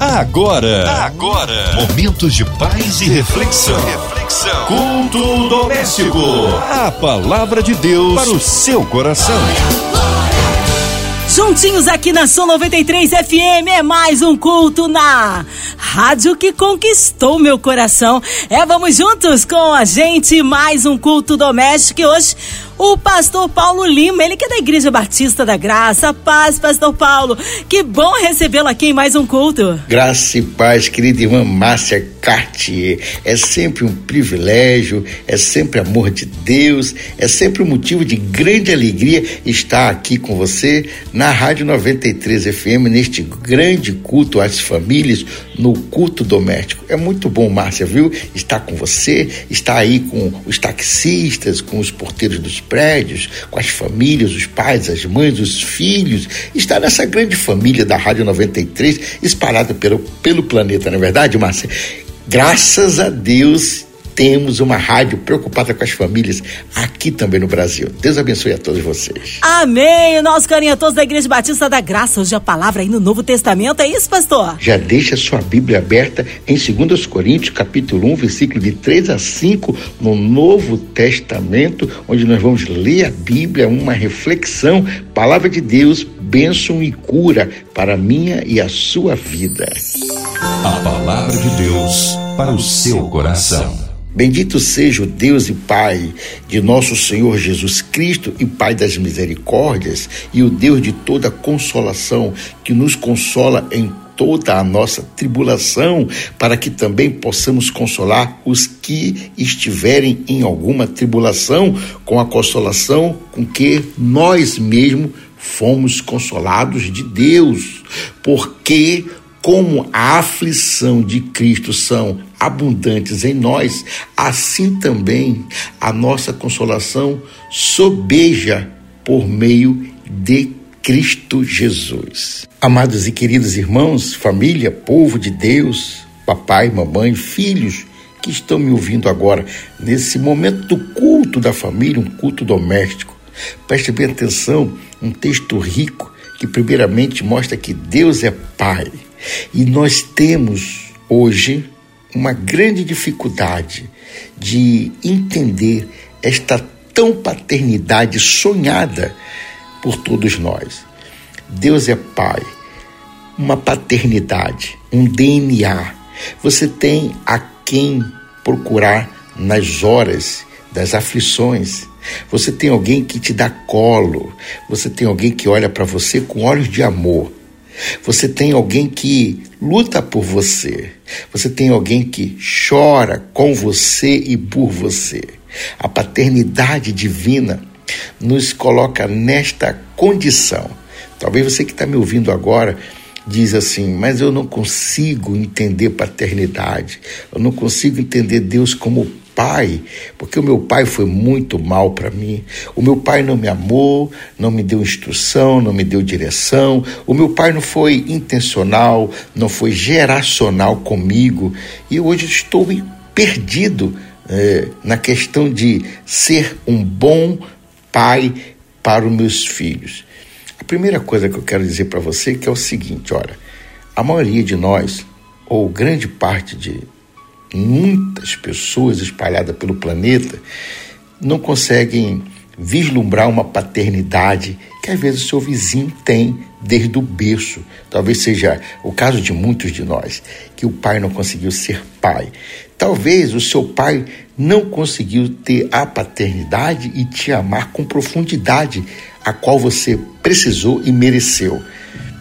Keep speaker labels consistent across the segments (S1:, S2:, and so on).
S1: Agora, agora, momentos de paz e reflexão. reflexão. Culto doméstico. A palavra de Deus para o seu coração.
S2: Juntinhos aqui na Som 93 FM é mais um culto na rádio que conquistou meu coração. É, vamos juntos com a gente, mais um culto doméstico e hoje o pastor Paulo Lima, ele que é da Igreja Batista da Graça. Paz, pastor Paulo. Que bom recebê-lo aqui em mais um culto.
S3: Graça e paz, querida irmã Márcia Cartier. É sempre um privilégio, é sempre amor de Deus, é sempre um motivo de grande alegria estar aqui com você na Rádio 93 FM, neste grande culto às famílias, no culto doméstico. É muito bom, Márcia, viu? Estar com você, estar aí com os taxistas, com os porteiros dos prédios, com as famílias, os pais, as mães, os filhos, está nessa grande família da Rádio 93, espalhada pelo, pelo planeta, não é verdade, Márcia? Graças a Deus temos uma rádio preocupada com as famílias aqui também no Brasil. Deus abençoe a todos vocês.
S2: Amém. O nosso carinho a todos da Igreja Batista da Graça. Hoje a palavra aí no Novo Testamento. É isso, pastor?
S3: Já deixa sua Bíblia aberta em 2 Coríntios, capítulo 1, versículo de 3 a 5, no Novo Testamento, onde nós vamos ler a Bíblia, uma reflexão, palavra de Deus, bênção e cura para a minha e a sua vida.
S1: A palavra de Deus para o seu coração.
S3: Bendito seja o Deus e Pai de nosso Senhor Jesus Cristo e Pai das misericórdias e o Deus de toda consolação que nos consola em toda a nossa tribulação, para que também possamos consolar os que estiverem em alguma tribulação, com a consolação com que nós mesmos fomos consolados de Deus, porque como a aflição de Cristo são abundantes em nós, assim também a nossa consolação sobeja por meio de Cristo Jesus. Amados e queridos irmãos, família, povo de Deus, papai, mamãe, filhos que estão me ouvindo agora, nesse momento do culto da família, um culto doméstico, preste bem atenção, um texto rico que, primeiramente, mostra que Deus é Pai e nós temos hoje uma grande dificuldade de entender esta tão paternidade sonhada por todos nós. Deus é Pai, uma paternidade, um DNA. Você tem a quem procurar nas horas das aflições. Você tem alguém que te dá colo. Você tem alguém que olha para você com olhos de amor. Você tem alguém que luta por você. Você tem alguém que chora com você e por você. A paternidade divina nos coloca nesta condição. Talvez você que está me ouvindo agora diz assim, mas eu não consigo entender paternidade, eu não consigo entender Deus como pai, porque o meu pai foi muito mal para mim. O meu pai não me amou, não me deu instrução, não me deu direção. O meu pai não foi intencional, não foi geracional comigo. E hoje estou perdido é, na questão de ser um bom pai para os meus filhos. A primeira coisa que eu quero dizer para você é, é o seguinte, olha, a maioria de nós, ou grande parte de muitas pessoas espalhadas pelo planeta não conseguem vislumbrar uma paternidade que às vezes o seu vizinho tem desde o berço. Talvez seja o caso de muitos de nós, que o pai não conseguiu ser pai. Talvez o seu pai não conseguiu ter a paternidade e te amar com profundidade, a qual você precisou e mereceu.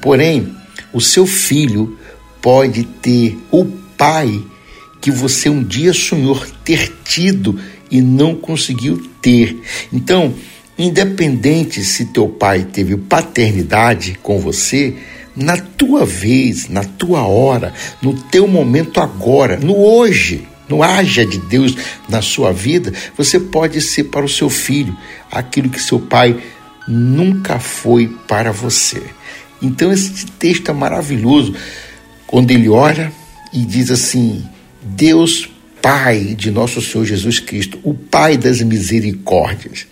S3: Porém, o seu filho pode ter o pai que você um dia sonhou ter tido e não conseguiu ter. Então, independente se teu pai teve paternidade com você, na tua vez, na tua hora, no teu momento agora, no hoje, no haja de Deus na sua vida, você pode ser para o seu filho aquilo que seu pai nunca foi para você. Então esse texto é maravilhoso quando ele ora e diz assim: Deus Pai de nosso Senhor Jesus Cristo, o Pai das misericórdias.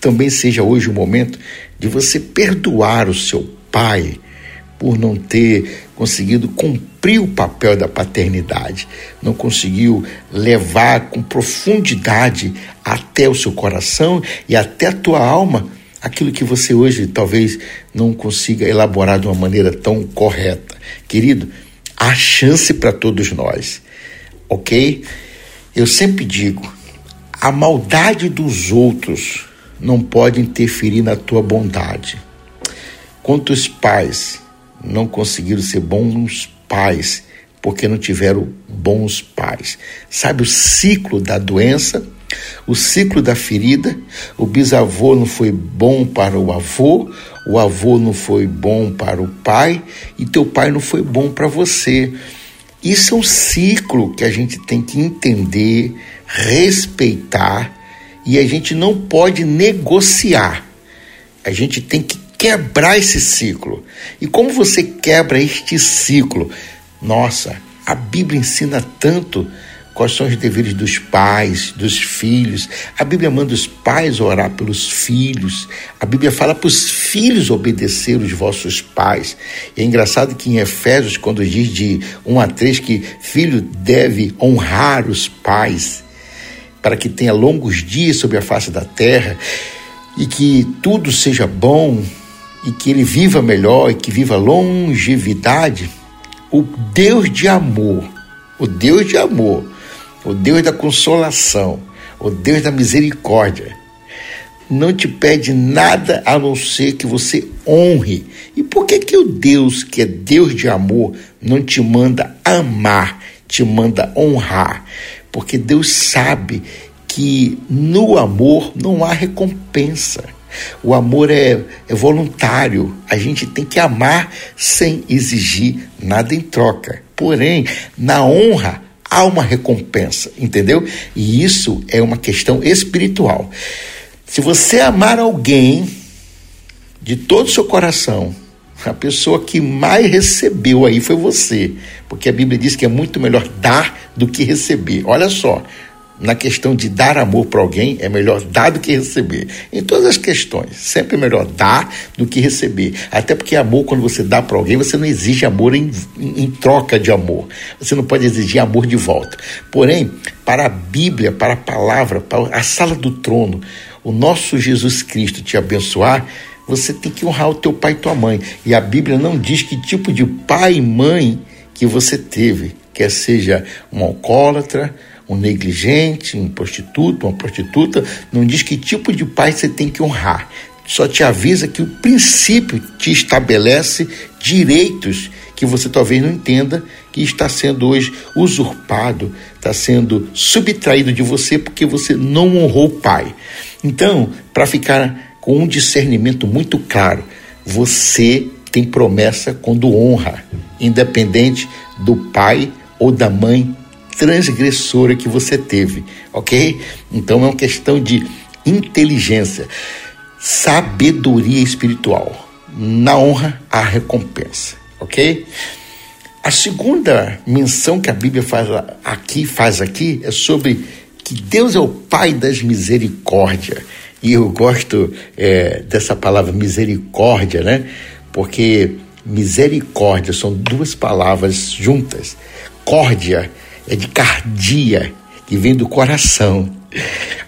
S3: Também seja hoje o momento de você perdoar o seu pai por não ter conseguido cumprir o papel da paternidade, não conseguiu levar com profundidade até o seu coração e até a tua alma aquilo que você hoje talvez não consiga elaborar de uma maneira tão correta. Querido, há chance para todos nós, ok? Eu sempre digo: a maldade dos outros não pode interferir na tua bondade. Quantos pais não conseguiram ser bons pais porque não tiveram bons pais? Sabe o ciclo da doença? O ciclo da ferida, o bisavô não foi bom para o avô, o avô não foi bom para o pai e teu pai não foi bom para você. Isso é um ciclo que a gente tem que entender, respeitar e a gente não pode negociar. A gente tem que quebrar esse ciclo. E como você quebra este ciclo? Nossa, a Bíblia ensina tanto quais são os deveres dos pais, dos filhos. A Bíblia manda os pais orar pelos filhos. A Bíblia fala para os filhos obedecer os vossos pais. E é engraçado que em Efésios, quando diz de 1 a 3 que filho deve honrar os pais para que tenha longos dias sobre a face da terra e que tudo seja bom e que ele viva melhor e que viva longevidade, o Deus de amor, o Deus de amor, o Deus da consolação, o Deus da misericórdia, não te pede nada a não ser que você honre. E por que que o Deus, que é Deus de amor, não te manda amar, te manda honrar? Porque Deus sabe que no amor não há recompensa. O amor é, é, voluntário. A gente tem que amar sem exigir nada em troca. Porém, na honra, há uma recompensa, entendeu? E isso é uma questão espiritual. Se você amar alguém de todo o seu coração, a pessoa que mais recebeu aí foi você, porque a Bíblia diz que é muito melhor dar do que receber. Olha só, na questão de dar amor para alguém, é melhor dar do que receber. Em todas as questões, sempre é melhor dar do que receber. Até porque amor, quando você dá para alguém, você não exige amor em, em, em, troca de amor. Você não pode exigir amor de volta. Porém, para a Bíblia, para a palavra, para a sala do trono, o nosso Jesus Cristo te abençoar, você tem que honrar o teu pai e tua mãe. E a Bíblia não diz que tipo de pai e mãe que você teve, quer seja um alcoólatra, um negligente, um prostituto, uma prostituta, não diz que tipo de pai você tem que honrar. Só te avisa que o princípio te estabelece direitos que você talvez não entenda que está sendo hoje usurpado, está sendo subtraído de você porque você não honrou o pai. Então, para ficar com um discernimento muito claro, você tem promessa quando honra, independente do pai ou da mãe transgressora que você teve, ok? Então é uma questão de inteligência, sabedoria espiritual. Na honra, há recompensa, ok? A segunda menção que a Bíblia faz aqui, faz aqui é sobre que Deus é o Pai das misericórdias. E eu gosto é, dessa palavra misericórdia, né? Porque misericórdia são duas palavras juntas. Córdia é de cardia, que vem do coração,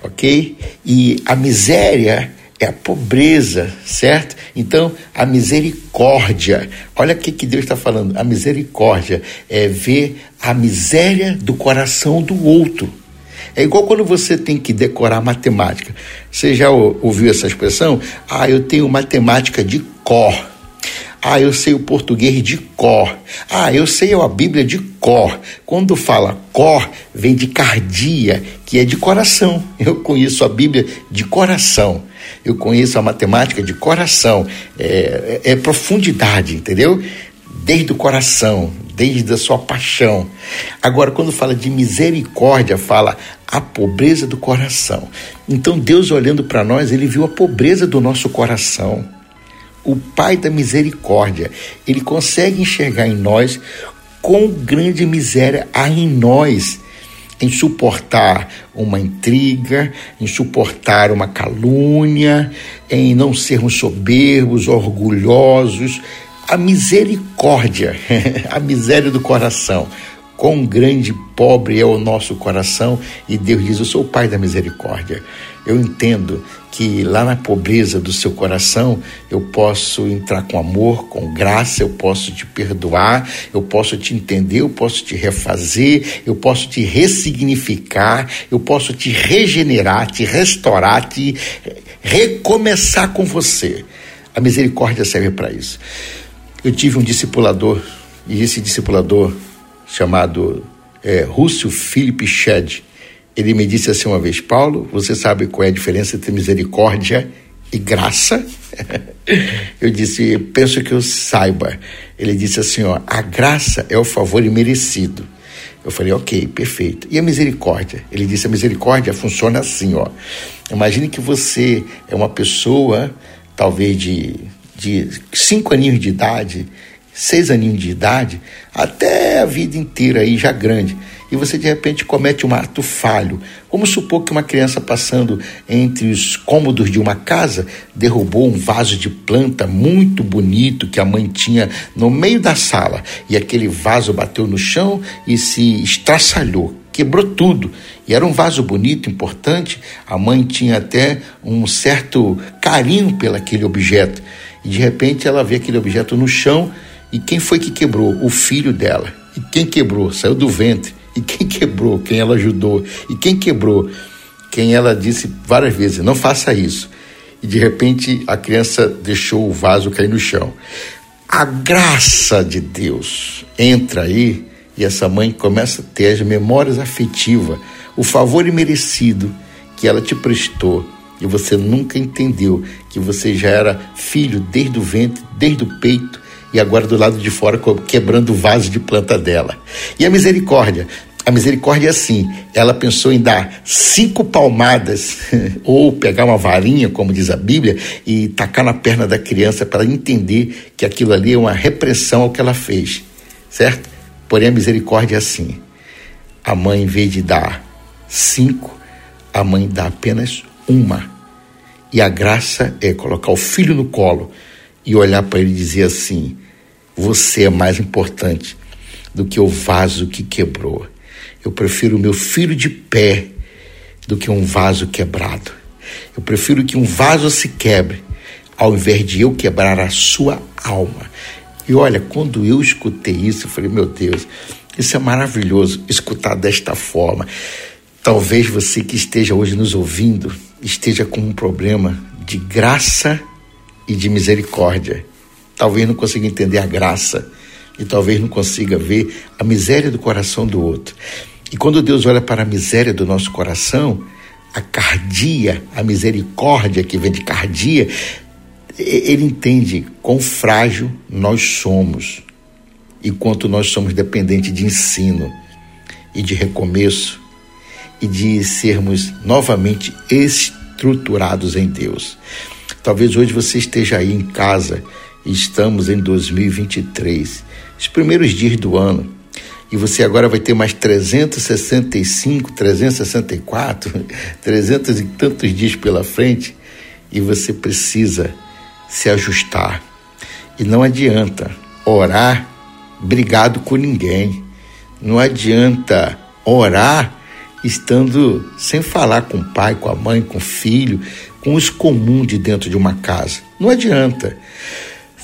S3: ok? E a miséria é a pobreza, certo? Então, a misericórdia, olha o que, que Deus está falando, a misericórdia é ver a miséria do coração do outro. É igual quando você tem que decorar matemática. Você já ouviu essa expressão? Ah, eu tenho matemática de cor. Ah, eu sei o português de cor. Ah, eu sei a Bíblia de cor. Quando fala cor, vem de cardia, que é de coração. Eu conheço a Bíblia de coração. Eu conheço a matemática de coração. É, é, é profundidade, entendeu? Desde o coração, desde a sua paixão. Agora, quando fala de misericórdia, fala a pobreza do coração. Então, Deus olhando para nós, ele viu a pobreza do nosso coração o Pai da misericórdia. Ele consegue enxergar em nós quão grande miséria há em nós em suportar uma intriga, em suportar uma calúnia, em não sermos soberbos, orgulhosos. a misericórdia, a miséria do coração. Quão grande e pobre é o nosso coração, e Deus diz: Eu sou o Pai da misericórdia. Eu entendo que lá na pobreza do seu coração eu posso entrar com amor, com graça, eu posso te perdoar, eu posso te entender, eu posso te refazer, eu posso te ressignificar, eu posso te regenerar, te restaurar, te recomeçar com você. A misericórdia serve para isso. Eu tive um discipulador, e esse discipulador chamado é, Rússio Philip Shedd, ele me disse assim uma vez: Paulo, você sabe qual é a diferença entre misericórdia e graça? eu disse: penso que eu saiba. Ele disse assim: ó, a graça é o favor imerecido. Eu falei, ok, perfeito. E a misericórdia? Ele disse: a misericórdia funciona assim, ó. Imagine que você é uma pessoa, talvez de, de cinco aninhos de idade, seis aninhos de idade, até a vida inteira aí já grande e você de repente comete um ato falho. Vamos supor que uma criança passando entre os cômodos de uma casa derrubou um vaso de planta muito bonito que a mãe tinha no meio da sala e aquele vaso bateu no chão e se estraçalhou, quebrou tudo. E era um vaso bonito, importante. A mãe tinha até um certo carinho pelo aquele objeto. E de repente ela vê aquele objeto no chão e quem foi que quebrou? O filho dela. E quem quebrou? Saiu do ventre. E quem quebrou? Quem ela ajudou? E quem quebrou? Quem ela disse várias vezes: não faça isso. E de repente a criança deixou o vaso cair no chão. A graça de Deus entra aí e essa mãe começa a ter as memórias afetivas, o favor imerecido que ela te prestou e você nunca entendeu que você já era filho desde o ventre, desde o peito e agora do lado de fora quebrando o vaso de planta dela. E a misericórdia a misericórdia é assim: ela pensou em dar cinco palmadas, ou pegar uma varinha, como diz a Bíblia, e tacar na perna da criança para entender que aquilo ali é uma repressão ao que ela fez, certo? Porém, a misericórdia é assim: a mãe, em vez de dar cinco, a mãe dá apenas uma. E a graça é colocar o filho no colo e olhar para ele e dizer assim: Você é mais importante do que o vaso que quebrou. Eu prefiro o meu filho de pé do que um vaso quebrado. Eu prefiro que um vaso se quebre ao invés de eu quebrar a sua alma. E olha, quando eu escutei isso, eu falei, meu Deus, isso é maravilhoso escutar desta forma. Talvez você que esteja hoje nos ouvindo esteja com um problema de graça e de misericórdia. Talvez não consiga entender a graça e talvez não consiga ver a miséria do coração do outro. E quando Deus olha para a miséria do nosso coração, a cardia, a misericórdia que vem de cardia, ele entende quão frágil nós somos e quanto nós somos dependentes de ensino e de recomeço e de sermos novamente estruturados em Deus. Talvez hoje você esteja aí em casa estamos em 2023, os primeiros dias do ano e você agora vai ter mais 365, 364, 300 e tantos dias pela frente e você precisa se ajustar. E não adianta orar brigado com ninguém. Não adianta orar estando sem falar com o pai, com a mãe, com o filho, com os comuns de dentro de uma casa. Não adianta.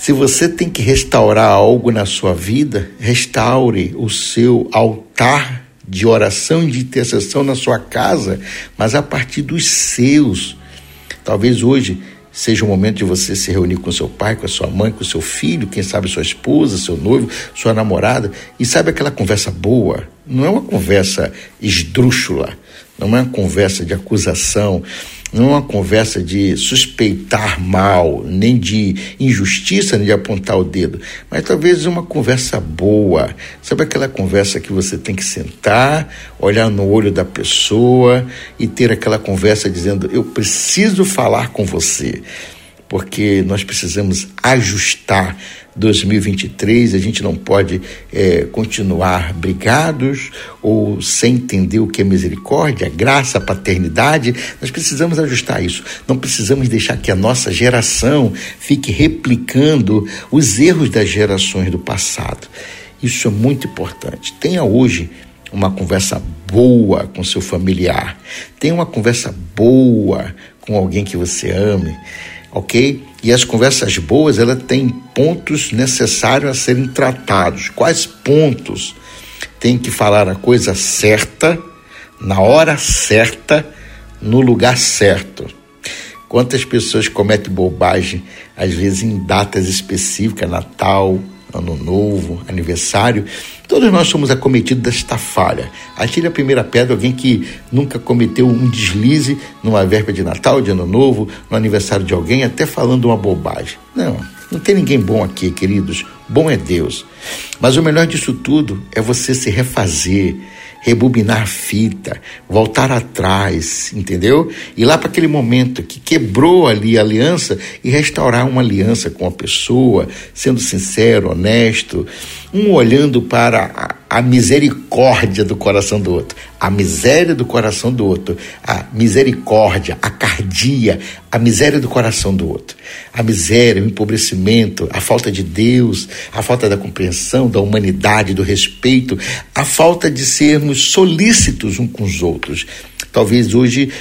S3: Se você tem que restaurar algo na sua vida, restaure o seu altar de oração e de intercessão na sua casa, mas a partir dos seus. Talvez hoje seja o momento de você se reunir com seu pai, com a sua mãe, com seu filho, quem sabe sua esposa, seu noivo, sua namorada, e sabe aquela conversa boa? Não é uma conversa esdrúxula, não é uma conversa de acusação, não é uma conversa de suspeitar mal, nem de injustiça, nem de apontar o dedo, mas talvez uma conversa boa. Sabe aquela conversa que você tem que sentar, olhar no olho da pessoa e ter aquela conversa dizendo: Eu preciso falar com você, porque nós precisamos ajustar 2023, a gente não pode é, continuar brigados ou sem entender o que é misericórdia, graça, paternidade. Nós precisamos ajustar isso. Não precisamos deixar que a nossa geração fique replicando os erros das gerações do passado. Isso é muito importante. Tenha hoje uma conversa boa com seu familiar. Tenha uma conversa boa com alguém que você ame, ok? E as conversas boas, ela tem pontos necessários a serem tratados. Quais pontos? Tem que falar a coisa certa, na hora certa, no lugar certo. Quantas pessoas cometem bobagem, às vezes em datas específicas, Natal, Ano Novo, aniversário, todos nós somos acometidos desta falha. Atire a primeira pedra alguém que nunca cometeu um deslize numa véspera de Natal, de Ano Novo, no aniversário de alguém, até falando uma bobagem. Não, não tem ninguém bom aqui, queridos. Bom é Deus. Mas o melhor disso tudo é você se refazer, rebobinar a fita, voltar atrás, entendeu? Ir lá para aquele momento que quebrou ali a aliança e restaurar uma aliança com a pessoa, sendo sincero, honesto, um olhando para a, a misericórdia do coração do outro, a miséria do coração do outro, a misericórdia, a cardia, a miséria do coração do outro, a miséria, o empobrecimento, a falta de Deus, a falta da compreensão, da humanidade, do respeito, a falta de sermos solícitos uns com os outros. Talvez hoje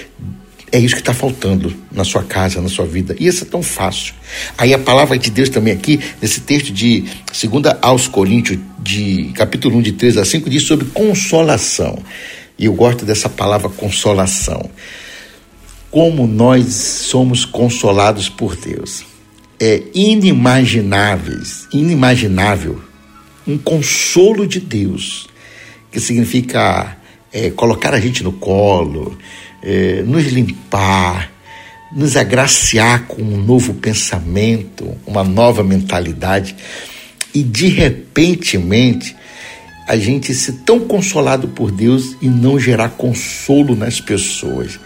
S3: é isso que está faltando na sua casa, na sua vida. E isso é tão fácil. Aí a palavra de Deus também aqui, nesse texto de 2 aos Coríntios, de capítulo 1, de 3 a 5, diz sobre consolação. E eu gosto dessa palavra consolação. Como nós somos consolados por Deus. É inimagináveis, inimaginável um consolo de Deus, que significa é, colocar a gente no colo, é, nos limpar, nos agraciar com um novo pensamento, uma nova mentalidade e de repentemente a gente ser tão consolado por Deus e não gerar consolo nas pessoas.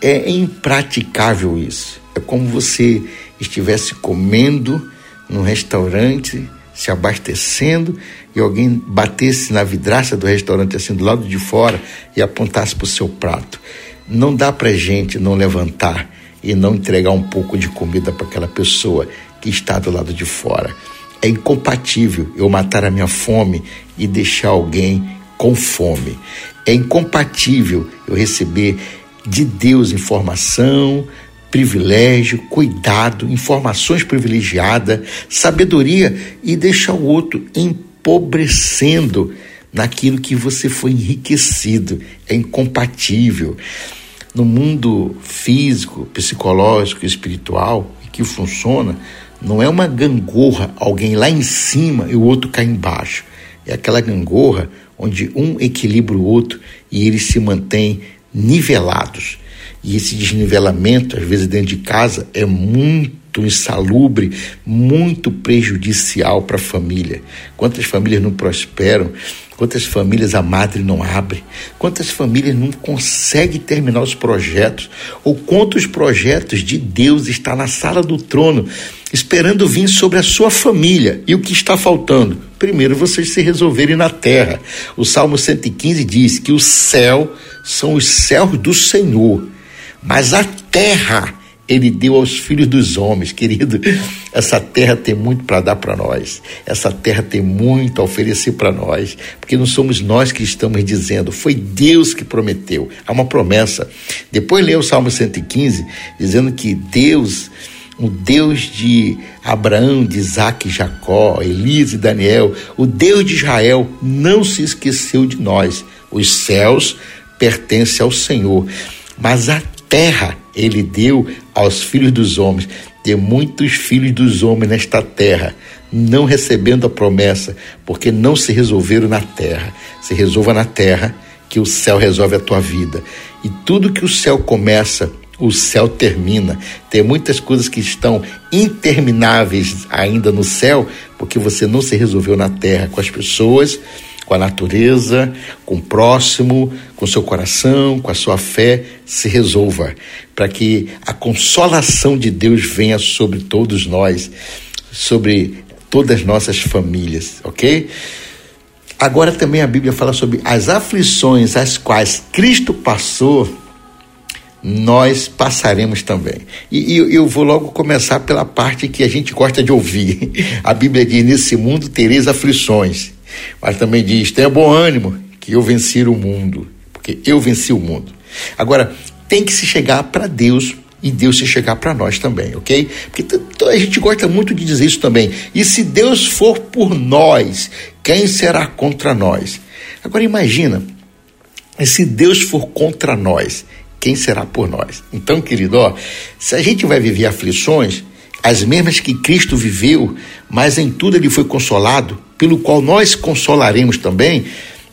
S3: É impraticável isso. É como você estivesse comendo num restaurante se abastecendo e alguém batesse na vidraça do restaurante assim do lado de fora e apontasse para o seu prato. Não dá para gente não levantar e não entregar um pouco de comida para aquela pessoa que está do lado de fora. É incompatível eu matar a minha fome e deixar alguém com fome. É incompatível eu receber de Deus informação, privilégio, cuidado, informações privilegiadas, sabedoria e deixar o outro empobrecendo naquilo que você foi enriquecido. É incompatível. No mundo físico, psicológico, espiritual, que funciona, não é uma gangorra, alguém lá em cima e o outro cá embaixo. É aquela gangorra onde um equilibra o outro e eles se mantêm nivelados. E esse desnivelamento, às vezes dentro de casa, é muito insalubre, muito prejudicial para a família. Quantas famílias não prosperam? Quantas famílias a madre não abre? Quantas famílias não conseguem terminar os projetos? Ou quantos projetos de Deus está na sala do trono esperando vir sobre a sua família? E o que está faltando? Primeiro, vocês se resolverem na terra. O Salmo 115 diz que o céu são os céus do Senhor mas a terra ele deu aos filhos dos homens, querido. Essa terra tem muito para dar para nós. Essa terra tem muito a oferecer para nós, porque não somos nós que estamos dizendo, foi Deus que prometeu. Há uma promessa. Depois lê o Salmo 115, dizendo que Deus, o Deus de Abraão, de Isaac Jacó, Elias e Daniel, o Deus de Israel, não se esqueceu de nós. Os céus pertencem ao Senhor, mas a terra ele deu aos filhos dos homens. Tem muitos filhos dos homens nesta terra, não recebendo a promessa, porque não se resolveram na terra. Se resolva na terra, que o céu resolve a tua vida. E tudo que o céu começa, o céu termina. Tem muitas coisas que estão intermináveis ainda no céu, porque você não se resolveu na terra com as pessoas com a natureza, com o próximo, com seu coração, com a sua fé, se resolva, para que a consolação de Deus venha sobre todos nós, sobre todas as nossas famílias, ok? Agora também a Bíblia fala sobre as aflições às quais Cristo passou, nós passaremos também. E, e eu vou logo começar pela parte que a gente gosta de ouvir. A Bíblia diz: Nesse mundo tereis aflições, mas também diz: Tenha bom ânimo, que eu venci o mundo, porque eu venci o mundo. Agora, tem que se chegar para Deus e Deus se chegar para nós também, ok? Porque a gente gosta muito de dizer isso também. E se Deus for por nós, quem será contra nós? Agora imagina, se Deus for contra nós, quem será por nós? Então, querido, ó, se a gente vai viver aflições, as mesmas que Cristo viveu, mas em tudo ele foi consolado, pelo qual nós consolaremos também,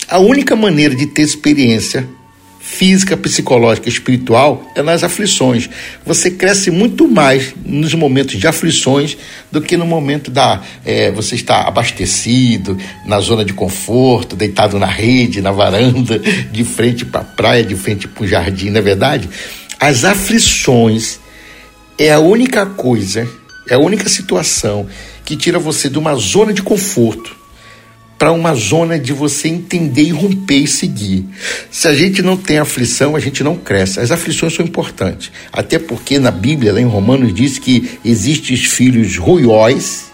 S3: a única maneira de ter experiência física, psicológica, espiritual é nas aflições. Você cresce muito mais nos momentos de aflições do que no momento da é, você está abastecido, na zona de conforto, deitado na rede, na varanda, de frente para a praia, de frente para o jardim, não é verdade? As aflições é a única coisa, é a única situação que tira você de uma zona de conforto para uma zona de você entender e romper e seguir. Se a gente não tem aflição, a gente não cresce. As aflições são importantes, até porque na Bíblia, lá em Romanos, diz que existem os filhos ruióis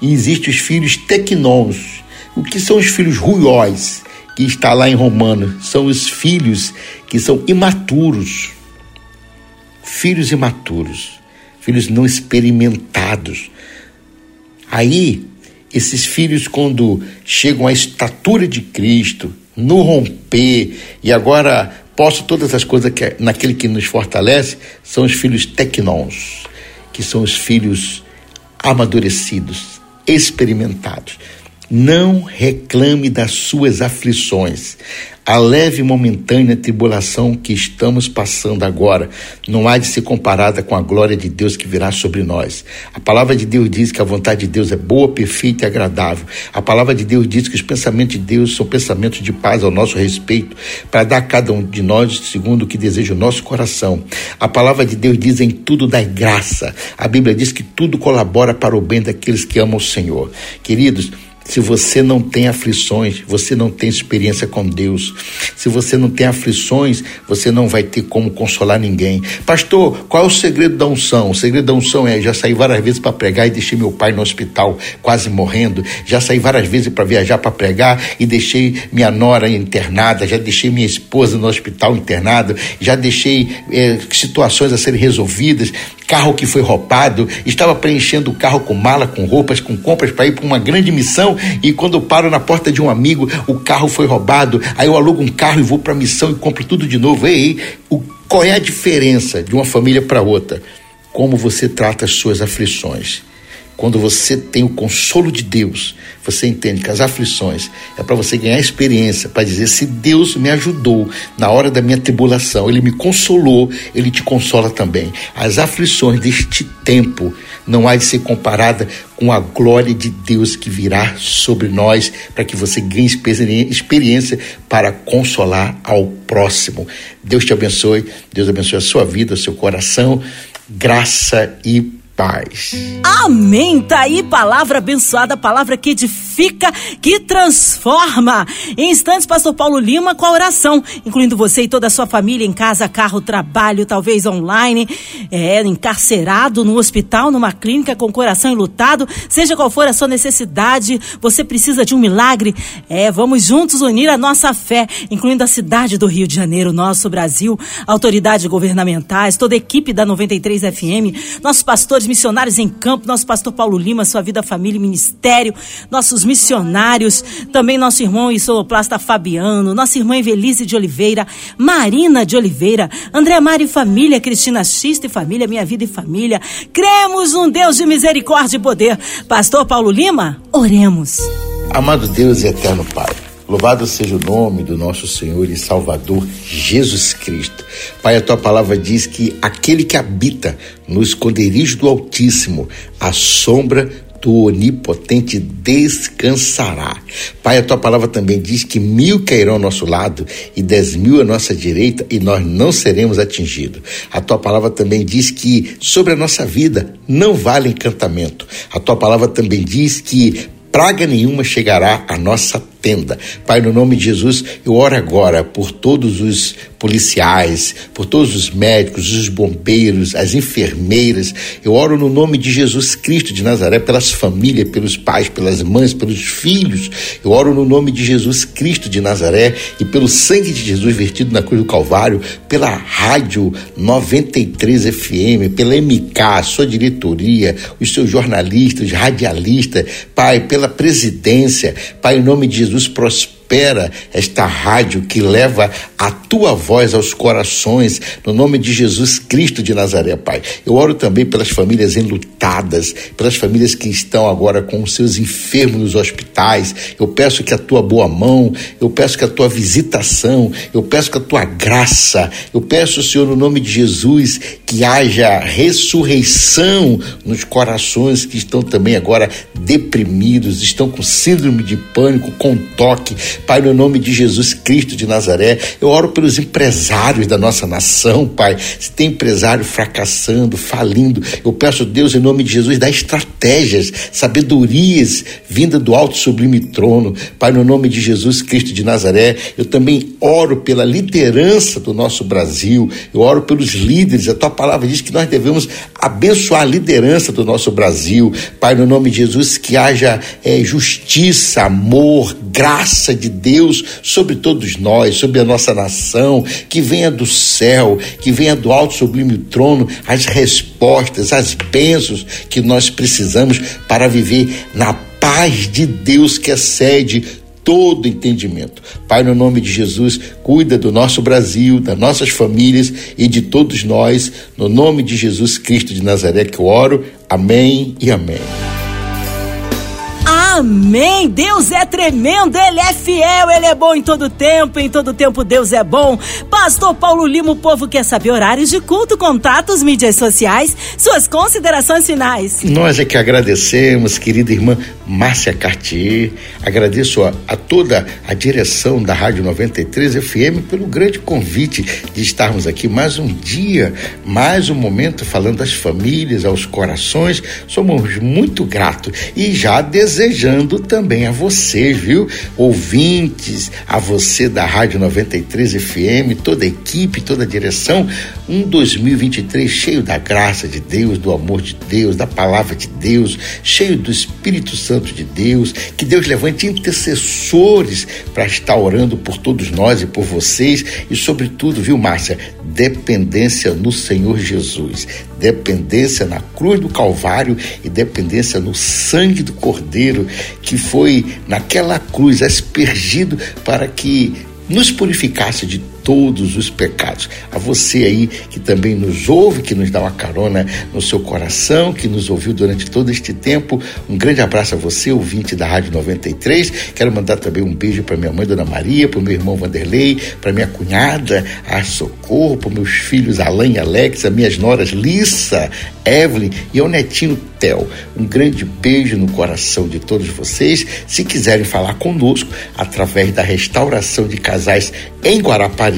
S3: e existem os filhos tecnons. O que são os filhos ruióis? Que está lá em Romanos, são os filhos que são imaturos. Filhos imaturos, filhos não experimentados. Aí esses filhos, quando chegam à estatura de Cristo, no romper, e agora posso todas as coisas que, naquele que nos fortalece, são os filhos tecnons, que são os filhos amadurecidos, experimentados. Não reclame das suas aflições. A leve e momentânea tribulação que estamos passando agora não há de ser comparada com a glória de Deus que virá sobre nós. A palavra de Deus diz que a vontade de Deus é boa, perfeita e agradável. A palavra de Deus diz que os pensamentos de Deus são pensamentos de paz ao nosso respeito, para dar a cada um de nós segundo o que deseja o nosso coração. A palavra de Deus diz em tudo dai graça. A Bíblia diz que tudo colabora para o bem daqueles que amam o Senhor. Queridos, se você não tem aflições, você não tem experiência com Deus. Se você não tem aflições, você não vai ter como consolar ninguém. Pastor, qual é o segredo da unção? O segredo da unção é: já saí várias vezes para pregar e deixei meu pai no hospital, quase morrendo. Já saí várias vezes para viajar para pregar e deixei minha nora internada. Já deixei minha esposa no hospital internada. Já deixei é, situações a serem resolvidas carro que foi roubado, estava preenchendo o carro com mala, com roupas, com compras para ir para uma grande missão e quando paro na porta de um amigo, o carro foi roubado, aí eu alugo um carro e vou para a missão e compro tudo de novo. Ei, o, qual é a diferença de uma família para outra? Como você trata as suas aflições. Quando você tem o consolo de Deus, você entende que as aflições é para você ganhar experiência, para dizer: se Deus me ajudou na hora da minha tribulação, Ele me consolou, Ele te consola também. As aflições deste tempo não há de ser comparada com a glória de Deus que virá sobre nós, para que você ganhe experiência para consolar ao próximo. Deus te abençoe, Deus abençoe a sua vida, o seu coração, graça e paz.
S2: Amém. Tá aí palavra abençoada, palavra que edifica, que transforma. Em instantes, Pastor Paulo Lima com a oração, incluindo você e toda a sua família em casa, carro, trabalho, talvez online, é, encarcerado no hospital, numa clínica com o coração enlutado, seja qual for a sua necessidade, você precisa de um milagre. É, vamos juntos unir a nossa fé, incluindo a cidade do Rio de Janeiro, nosso Brasil, autoridades governamentais, toda a equipe da 93 FM, nossos pastores missionários em campo, nosso pastor Paulo Lima, sua vida, família e ministério, nossos missionários, também nosso irmão e soloplasta Fabiano, nossa irmã Evelise de Oliveira, Marina de Oliveira, André Mari e família, Cristina Xista e família, Minha Vida e Família. Cremos num Deus de misericórdia e poder. Pastor Paulo Lima, oremos.
S3: Amado Deus e eterno Pai. Louvado seja o nome do nosso Senhor e Salvador Jesus Cristo. Pai, a tua palavra diz que aquele que habita no esconderijo do Altíssimo, a sombra do Onipotente descansará. Pai, a tua palavra também diz que mil cairão ao nosso lado e dez mil à nossa direita e nós não seremos atingidos. A tua palavra também diz que sobre a nossa vida não vale encantamento. A tua palavra também diz que praga nenhuma chegará à nossa Pai, no nome de Jesus, eu oro agora por todos os policiais, por todos os médicos, os bombeiros, as enfermeiras. Eu oro no nome de Jesus Cristo de Nazaré, pelas famílias, pelos pais, pelas mães, pelos filhos. Eu oro no nome de Jesus Cristo de Nazaré e pelo sangue de Jesus vertido na cruz do Calvário, pela rádio 93 FM, pela MK, sua diretoria, os seus jornalistas, radialistas, Pai, pela presidência, Pai, em nome de Jesus, prospera prospera esta rádio que leva a tua voz aos corações, no nome de Jesus Cristo de Nazaré, Pai. Eu oro também pelas famílias enlutadas, pelas famílias que estão agora com os seus enfermos nos hospitais. Eu peço que a tua boa mão, eu peço que a tua visitação, eu peço que a tua graça, eu peço, Senhor, no nome de Jesus, que haja ressurreição nos corações que estão também agora deprimidos, estão com síndrome de pânico, com toque. Pai, no nome de Jesus Cristo de Nazaré, eu oro pelos empresários da nossa nação, Pai. Se tem empresário fracassando, falindo, eu peço, Deus, em nome de Jesus, dá estratégias, sabedorias vinda do alto sublime trono. Pai, no nome de Jesus Cristo de Nazaré, eu também oro pela liderança do nosso Brasil, eu oro pelos líderes. A tua palavra diz que nós devemos abençoar a liderança do nosso Brasil. Pai, no nome de Jesus, que haja é, justiça, amor, graça de Deus sobre todos nós, sobre a nossa nação, que venha do céu, que venha do alto sublime trono, as respostas, as bênçãos que nós precisamos para viver na paz de Deus que excede todo entendimento. Pai, no nome de Jesus, cuida do nosso Brasil, das nossas famílias e de todos nós. No nome de Jesus Cristo de Nazaré que eu oro. Amém e amém.
S2: Amém. Deus é tremendo, Ele é fiel, Ele é bom em todo tempo, em todo tempo Deus é bom. Pastor Paulo Lima, o povo quer saber horários de culto, contatos, mídias sociais, suas considerações finais.
S3: Nós é que agradecemos, querida irmã Márcia Cartier, agradeço a, a toda a direção da Rádio 93 FM pelo grande convite de estarmos aqui mais um dia, mais um momento falando às famílias, aos corações. Somos muito gratos e já desejamos desejando também a você, viu? Ouvintes, a você da Rádio 93 FM, toda a equipe, toda a direção, um 2023 cheio da graça de Deus, do amor de Deus, da palavra de Deus, cheio do Espírito Santo de Deus, que Deus levante intercessores para estar orando por todos nós e por vocês. E sobretudo, viu, Márcia, dependência no Senhor Jesus, dependência na cruz do Calvário e dependência no sangue do Cordeiro que foi naquela cruz aspergido para que nos purificasse de todos os pecados. A você aí que também nos ouve, que nos dá uma carona no seu coração, que nos ouviu durante todo este tempo, um grande abraço a você, ouvinte da Rádio 93. Quero mandar também um beijo para minha mãe, Dona Maria, para o meu irmão Vanderlei, para minha cunhada, a Socorro, para meus filhos Alain e Alex, as minhas noras Lissa, Evelyn e ao netinho Theo. Um grande beijo no coração de todos vocês. Se quiserem falar conosco através da restauração de casais em Guarapari,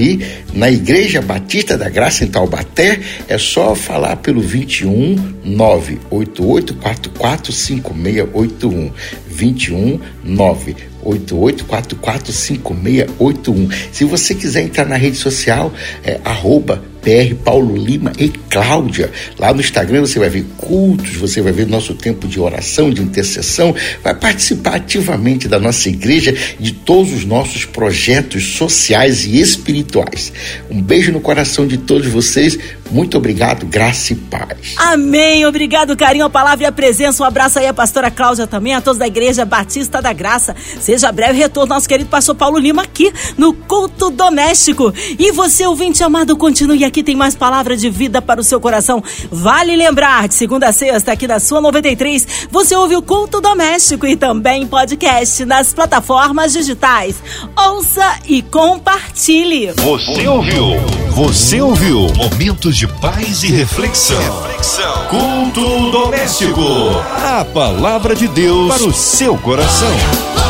S3: na Igreja Batista da Graça em Taubaté, é só falar pelo 21 988 445681. 21 988445681. Se você quiser entrar na rede social, é arroba PR Paulo Lima e Cláudia. Lá no Instagram você vai ver cultos, você vai ver nosso tempo de oração, de intercessão, vai participar ativamente da nossa igreja, de todos os nossos projetos sociais e espirituais. Um beijo no coração de todos vocês. Muito obrigado, graça e paz.
S2: Amém. Obrigado, carinho, a palavra e a presença. Um abraço aí à pastora Cláudia também, a todos da Igreja Batista da Graça. Seja breve retorno nosso querido pastor Paulo Lima aqui no Culto Doméstico. E você, ouvinte amado, continue aqui que tem mais palavra de vida para o seu coração. Vale lembrar, de segunda a sexta, aqui na sua 93, você ouve o culto doméstico e também podcast nas plataformas digitais. Ouça e compartilhe.
S1: Você ouviu? Você ouviu? Momentos de paz e reflexão. reflexão. Culto doméstico. A palavra de Deus para o seu coração.